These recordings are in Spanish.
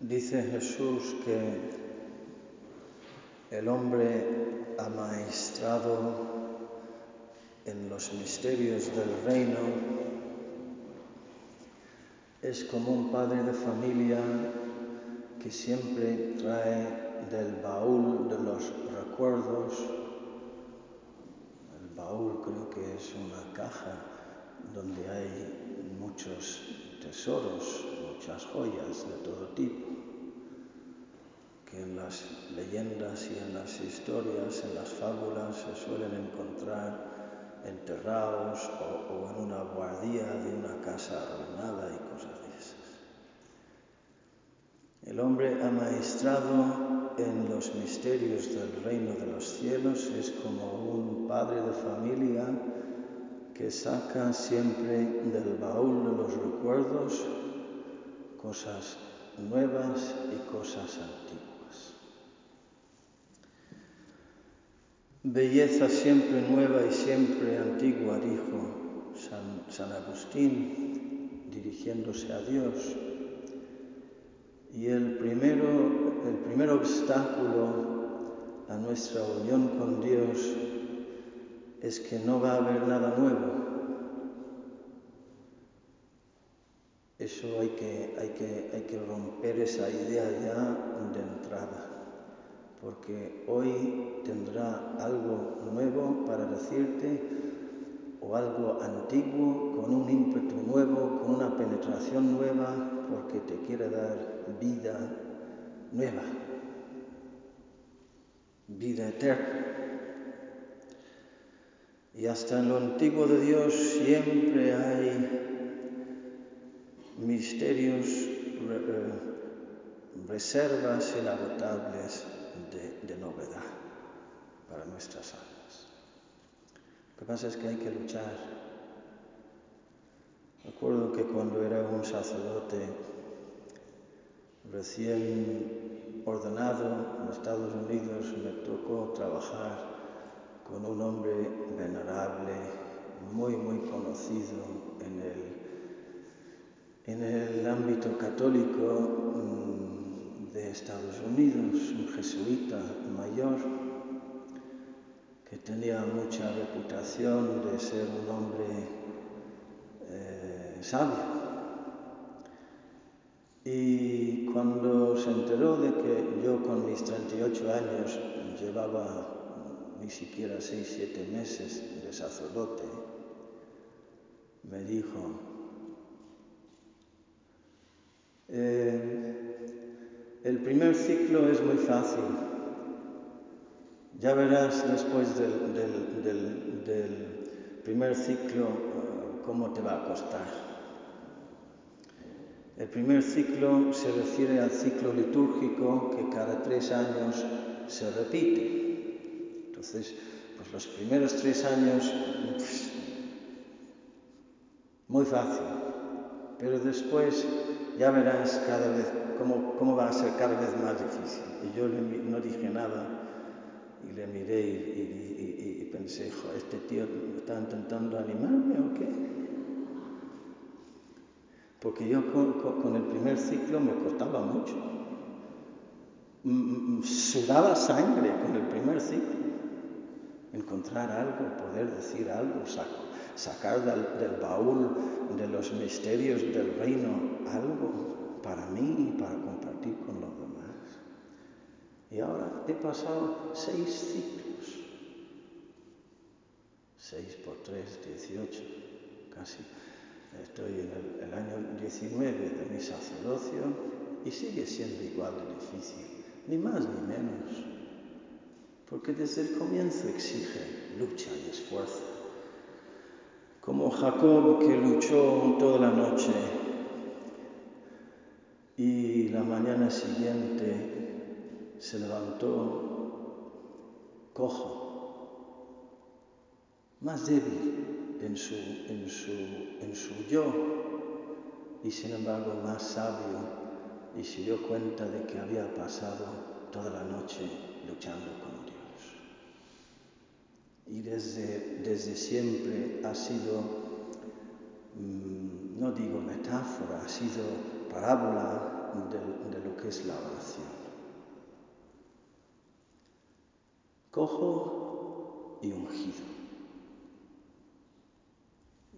Dice Jesús que el hombre amaestrado en los misterios del reino es como un padre de familia que siempre trae del baúl de los recuerdos, el baúl creo que es una caja donde hay muchos tesoros, muchas joyas de todo tipo, que en las leyendas y en las historias, en las fábulas se suelen encontrar enterrados o, en una guardia de una casa arruinada y cosas de esas. El hombre amaestrado en los misterios del reino de los cielos es como un padre de familia que saca siempre del baúl de los recuerdos cosas nuevas y cosas antiguas. Belleza siempre nueva y siempre antigua, dijo San, Agustín, dirigiéndose a Dios. Y el, primero, el primer obstáculo a nuestra unión con Dios es que no va a haber nada nuevo. Eso hay que, hay que, hay que romper esa idea ya de entrada, porque hoy tendrá algo nuevo para decirte o algo antiguo con un ímpetu nuevo, con una penetración nueva, porque te quiere dar vida nueva, vida eterna. Y hasta en lo antiguo de Dios siempre hay misterios, eh, reservas inagotables de, de novedad para nuestras almas. Lo que pasa es que hay que luchar. Recuerdo que cuando era un sacerdote recién ordenado en Estados Unidos me tocó trabajar con un hombre venerable, muy, muy conocido en el, en el ámbito católico mm, de Estados Unidos, un jesuita mayor que tenía mucha reputación de ser un hombre eh, sabio. Y cuando se enteró de que yo con mis 38 años llevaba ni siquiera seis, siete meses de sacerdote, me dijo, eh, el primer ciclo es muy fácil, ya verás después del, primer ciclo eh, cómo te va a costar. El primer ciclo se refiere al ciclo litúrgico que cada tres años se repite. Entonces, pues los primeros tres años, muy fácil, pero después ya verás cada vez cómo, va a ser cada vez más difícil. Y yo no dije nada y le miré y, pensé, este tío está intentando animarme o qué. Porque yo con, el primer ciclo me costaba mucho. sudaba sangre con el primer ciclo encontrar algo, poder decir algo, sacar del, baúl de los misterios del reino algo para mí y para compartir con los demás. Y ahora he pasado seis ciclos, seis por tres, dieciocho, casi. Estoy en el, el año 19 de mi sacerdocio y sigue siendo igual de difícil, ni más ni menos porque desde el comienzo exige lucha y esfuerzo. Como Jacob que luchó toda la noche y la mañana siguiente se levantó cojo, más débil en su, en su, en su yo y sin embargo más sabio y se dio cuenta de que había pasado toda la noche luchando con y desde, desde siempre ha sido, mm, no digo metáfora, ha sido parábola de, lo que es la oración. Cojo y ungido.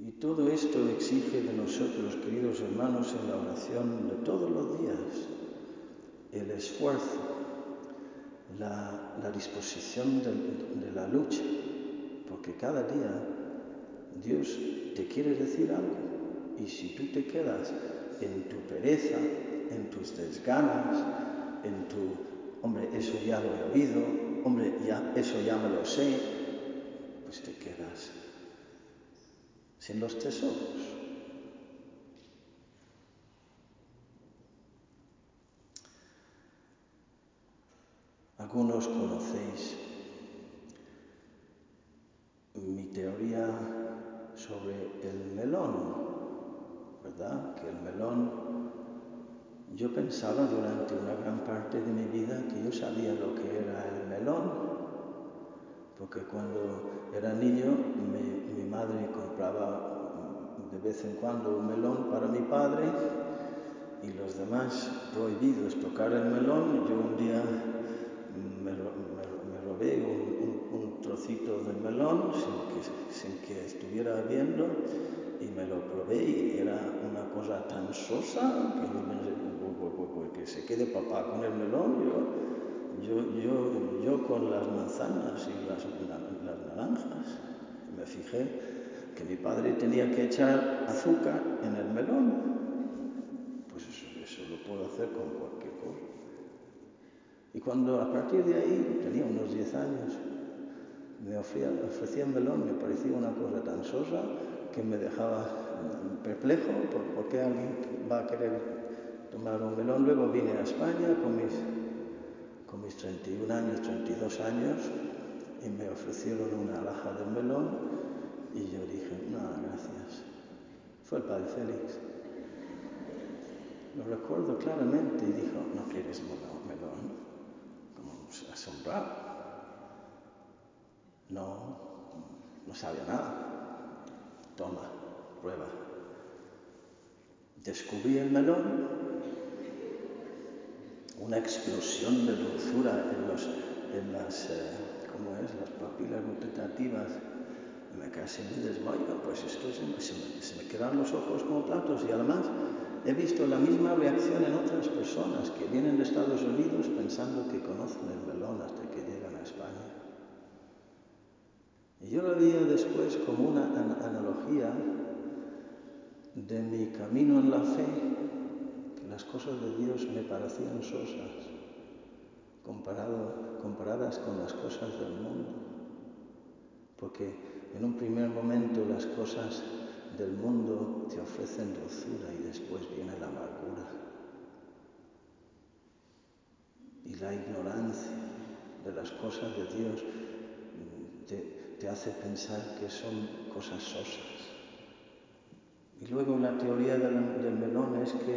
Y todo esto exige de nosotros, queridos hermanos, en la oración de todos los días, el esfuerzo, la, disposición de la lucha, porque cada día Dios te quiere decir algo. Y si tú te quedas en tu pereza, en tus desganas, en tu, hombre, eso ya lo he oído, hombre, ya, eso ya me lo sé, pues te quedas sin los tesoros. Algunos conocéis ¿verdad? Que el melón, yo pensaba durante una gran parte de mi vida que yo sabía lo que era el melón, porque cuando era niño mi, mi madre compraba de vez en cuando un melón para mi padre y los demás prohibidos tocar el melón. Yo un día me, me, me robé un, un, un, trocito de melón sin que, sin que estuviera viendo y me lo probé y era una cosa tan sosa que yo pensé, que se quede papá con el melón. Yo, yo, yo, yo con las manzanas y las, las naranjas. Me fijé que mi padre tenía que echar azúcar en el melón. Pues eso, eso lo puedo hacer con cualquier cosa. Y cuando a partir de ahí, tenía unos 10 años, me ofrecía, melón, me parecía una cosa tan sosa que me dejaba perplejo por, qué alguien va a querer tomar un melón. Luego vine a España con mis, con mis 31 años, 32 años, y me ofrecieron una alhaja de melón y yo dije, no, gracias. Fue el padre Félix. Lo recuerdo claramente y dijo, ¿no quieres melón? melón? Como asombrado. No, no sabía nada. Toma, prueba. Descubrí el melón, una explosión de dulzura en, los, en las, eh, ¿cómo es? las papilas gustativas me casi me desmayo, pues esto se me, se, me, se me, quedan los ojos como platos y además he visto la misma reacción en otras personas que vienen de Estados Unidos pensando que conocen el melón hasta que llegan a España. Y yo lo veía después como una an analogía de mi camino en la fe, que las cosas de Dios me parecían sosas comparadas con las cosas del mundo. Porque en un primer momento las cosas del mundo te ofrecen dulzura y después viene la amargura. Y la ignorancia de las cosas de Dios te, te hace pensar que son cosas sosas. Y luego la teoría del, melón es que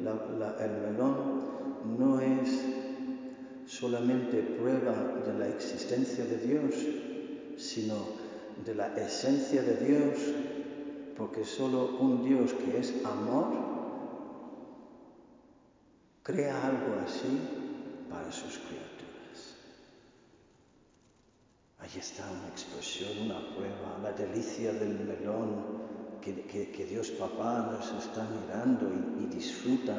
el melón no es solamente prueba de la existencia de Dios, sino de la esencia de Dios, porque solo un Dios que es amor crea algo así para sus criaturas. Ahí está una expresión, una prueba, la delicia del melón que, que, que Dios Papá nos está mirando y, y disfruta,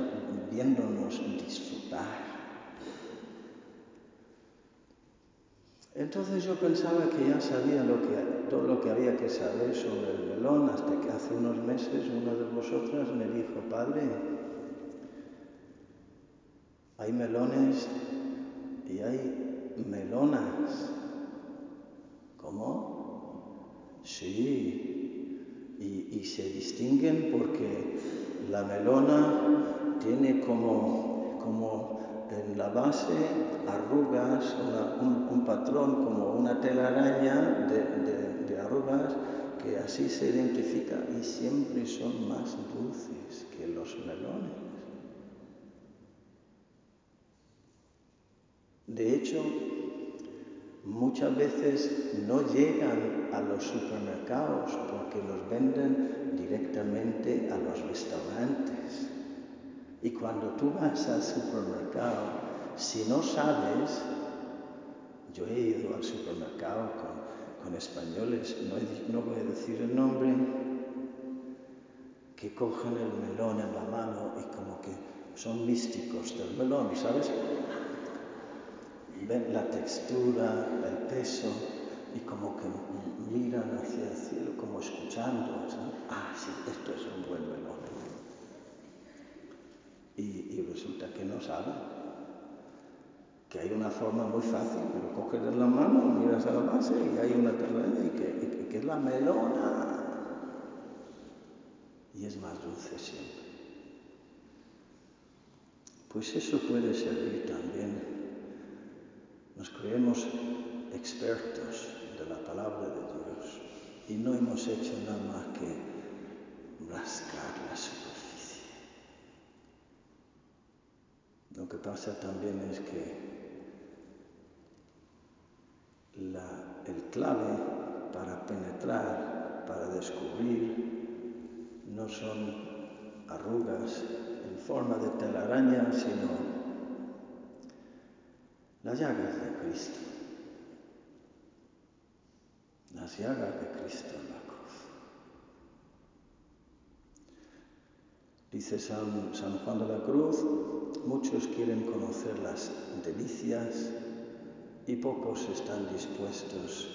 viéndonos disfrutar. Entonces yo pensaba que ya sabía lo que, todo lo que había que saber sobre el melón hasta que hace unos meses una de vosotras me dijo, padre, hay melones y hay melonas. ¿Cómo? Sí. Y, se distinguen porque la melona tiene como, como en la base arrugas, un, patrón como una telaraña de, de, de, arrugas que así se identifica y siempre son más dulces que los melones. De hecho, muchas veces no llegan a los supermercados porque los venden directamente a los restaurantes Y cuando tú vas al supermercado, si no sabes, yo he ido al supermercado con, españoles, no, no voy a decir el nombre, que cogen el melón en la mano y como que son místicos del melón, ¿sabes? Ven la textura, el peso y como que miran hacia el cielo como escuchando. Ah, sí, esto es un buen melón. Y, resulta que no saben. Que hay una forma muy fácil, pero coges en la mano, miras a la base y hay una telaraña y que, que es la melona. Y es más dulce siempre. Pues eso puede servir también. Nos creemos expertos de la palabra de Dios y no hemos hecho nada más que rascar la superficie. Lo que pasa también es que el clave para penetrar, para descubrir, no son arrugas en forma de telaraña, sino las llagas de Cristo. Las llagas de Cristo en la cruz. Dice San, San Juan de la Cruz, muchos quieren conocer las delicias y pocos están dispuestos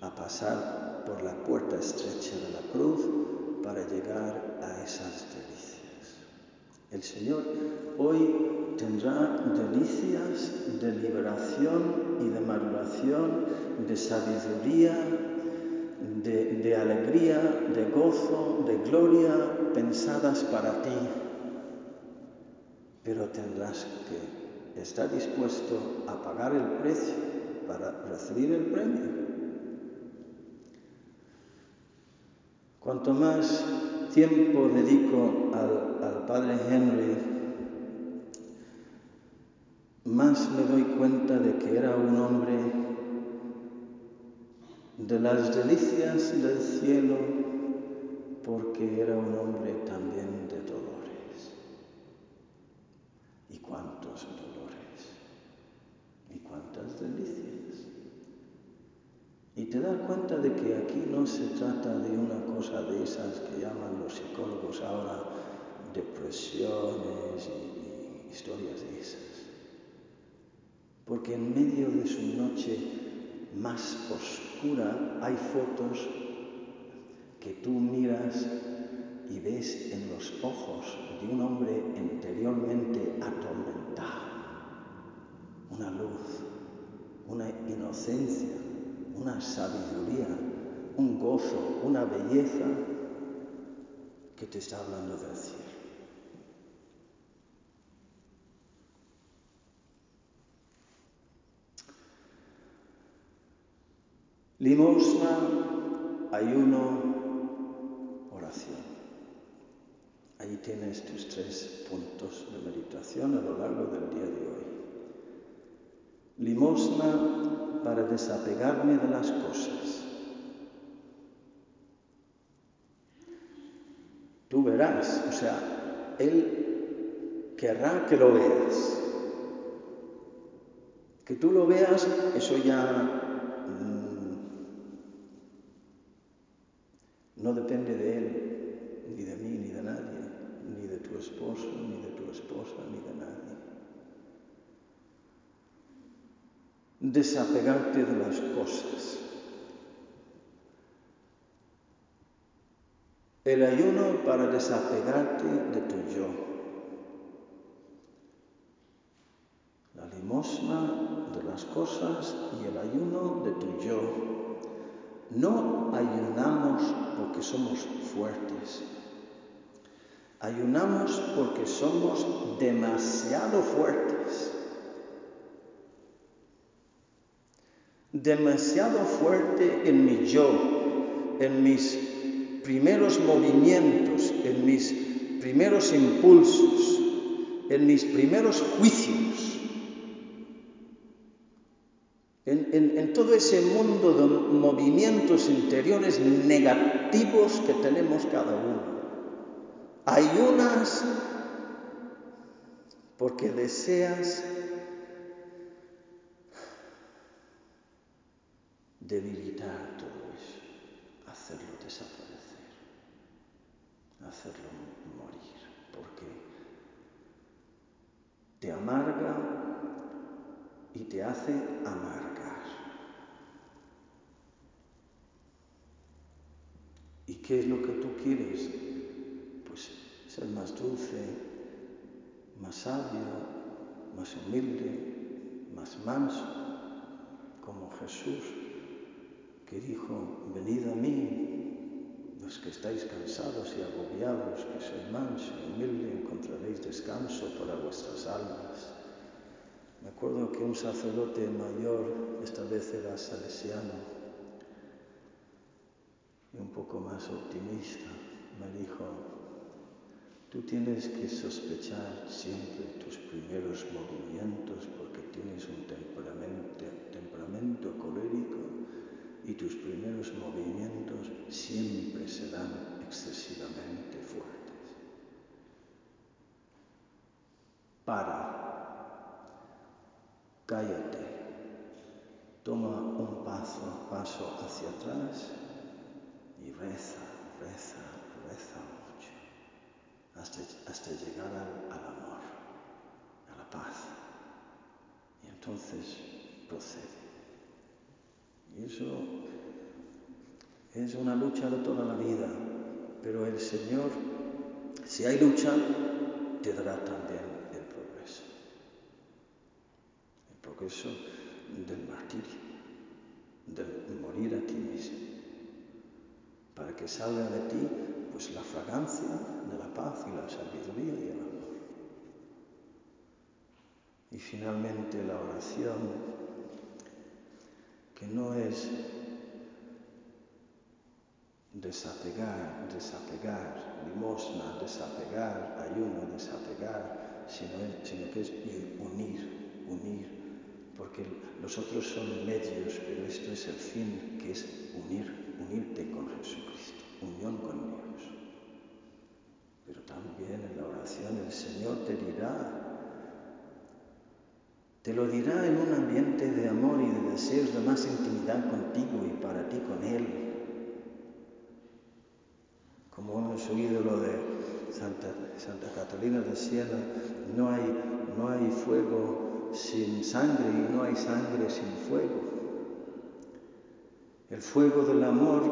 a pasar por la puerta estrecha de la cruz para llegar a esas. El Señor hoy tendrá delicias de liberación y de maduración, de sabiduría, de, de, alegría, de gozo, de gloria pensadas para ti. Pero tendrás que estar dispuesto a pagar el precio para recibir el premio. Cuanto más tiempo dedico al, al Padre Henry, más me doy cuenta de que era un hombre de las delicias del cielo porque era un hombre también de dolores. ¿Y cuántos dolores? ¿Y cuántas delicias? Y te das cuenta de que aquí no se trata de una cosa de esas que llaman los psicólogos ahora depresiones y, historias de esas porque en medio de su noche más oscura hay fotos que tú miras y ves en los ojos de un hombre interiormente atormentado una luz, una inocencia, una sabiduría, un gozo, una belleza que te está hablando del cielo. Limosna, ayuno, oración. Ahí tienes tus tres puntos de meditación a lo largo del día de hoy. Limosna para desapegarme de las cosas. Tú verás, o sea, Él querrá que lo veas. Que tú lo veas, eso ya No depende de él, ni de mí, ni de nadie, ni de tu esposo, ni de tu esposa, ni de nadie. Desapegarte de las cosas. El ayuno para desapegarte de tu yo. La limosna de las cosas y el ayuno de tu yo. No ayunamos porque somos fuertes. Ayunamos porque somos demasiado fuertes. Demasiado fuerte en mi yo, en mis primeros movimientos, en mis primeros impulsos, en mis primeros juicios. En, todo ese mundo de movimientos interiores negativos que tenemos cada uno. Hay unas porque deseas debilitar todo eso, hacerlo desaparecer, hacerlo morir, porque te amarga y te hace amargar. ¿Y qué es lo que tú quieres? Pues ser más dulce, más sabio, más humilde, más manso, como Jesús, que dijo, venid a mí, los que estáis cansados y agobiados, que soy manso y humilde, encontraréis descanso para vuestras almas. Me acuerdo que un sacerdote mayor, esta vez era salesiano, un poco más optimista, me dijo, tú tienes que sospechar siempre tus primeros movimientos porque tienes un temperamento, temperamento colérico y tus primeros movimientos siempre serán excesivamente fuertes. Para, cállate, toma un paso, paso hacia atrás y reza, reza, reza mucho hasta, hasta llegar al, al amor, a la paz. Y entonces procede. Y eso es una lucha de toda la vida, pero el Señor, si hay lucha, te dará también el progreso. El progreso del martirio, del morir a ti mismo, para que salga de ti pues la fragancia de la paz y la sabiduría y el amor. Y finalmente la oración, que no es desapegar, desapegar, limosna, desapegar, ayuno, desapegar, sino, sino que es unir, unir, porque los otros son medios, pero esto es el fin, que es unir, unirte con Jesucristo, unión con Dios. Pero también en la oración el Señor te dirá, te lo dirá en un ambiente de amor y de deseos de más intimidad contigo y para ti con Él. Como hemos oído lo de Santa, Catalina de Siena, no hay, no hay fuego sin sangre y no hay sangre sin fuego. El fuego del amor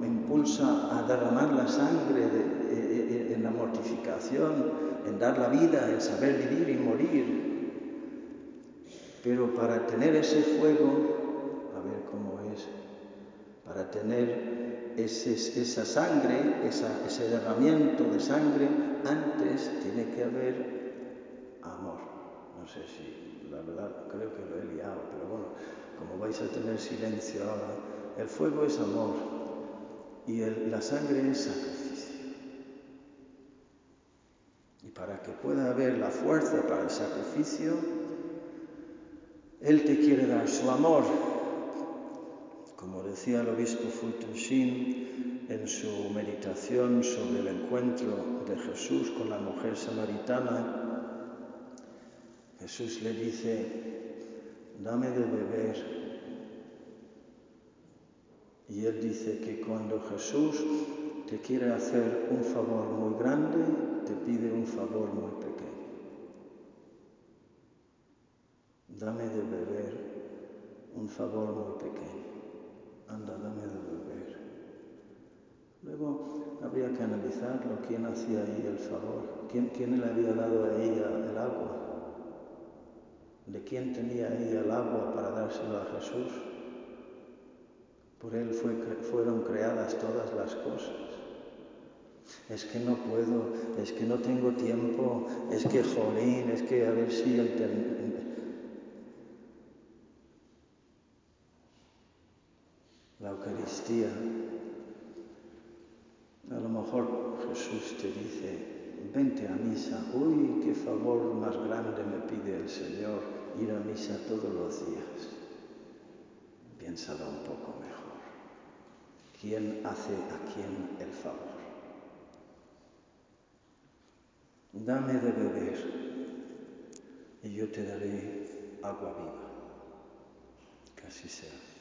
me impulsa a derramar la sangre de, de, en la mortificación, en dar la vida, en saber vivir y morir. Pero para tener ese fuego, a ver cómo es, para tener esa sangre, esa, ese derramiento de sangre, antes tiene que haber amor. No sé si, la verdad, creo que lo he liado, pero bueno, como vais a tener silencio ahora, el fuego es amor y la sangre es sacrificio. Y para que pueda haber la fuerza para el sacrificio, él te quiere dar su amor. Como decía el obispo Fulton Sheen en su meditación sobre el encuentro de Jesús con la mujer samaritana, Jesús le dice, dame de beber. Y él dice que cuando Jesús te quiere hacer un favor muy grande, te pide un favor muy pequeño. dame de beber un favor muy pequeño. Anda, dame de beber. Luego habría que analizarlo, quién hacía ahí el favor, quién, quién le había dado a ella el agua, de quién tenía ella el agua para dárselo a Jesús. Por él fue, fueron creadas todas las cosas. Es que no puedo, es que no tengo tiempo, es que jolín, es que a ver si la Eucaristía, a lo mejor Jesús te dice, vente a misa, uy, qué favor más grande me pide el Señor ir a misa todos los días. Piénsalo un poco mejor. ¿Quién hace a quién el favor? Dame de beber. y yo te daré agua viva. Que así sea.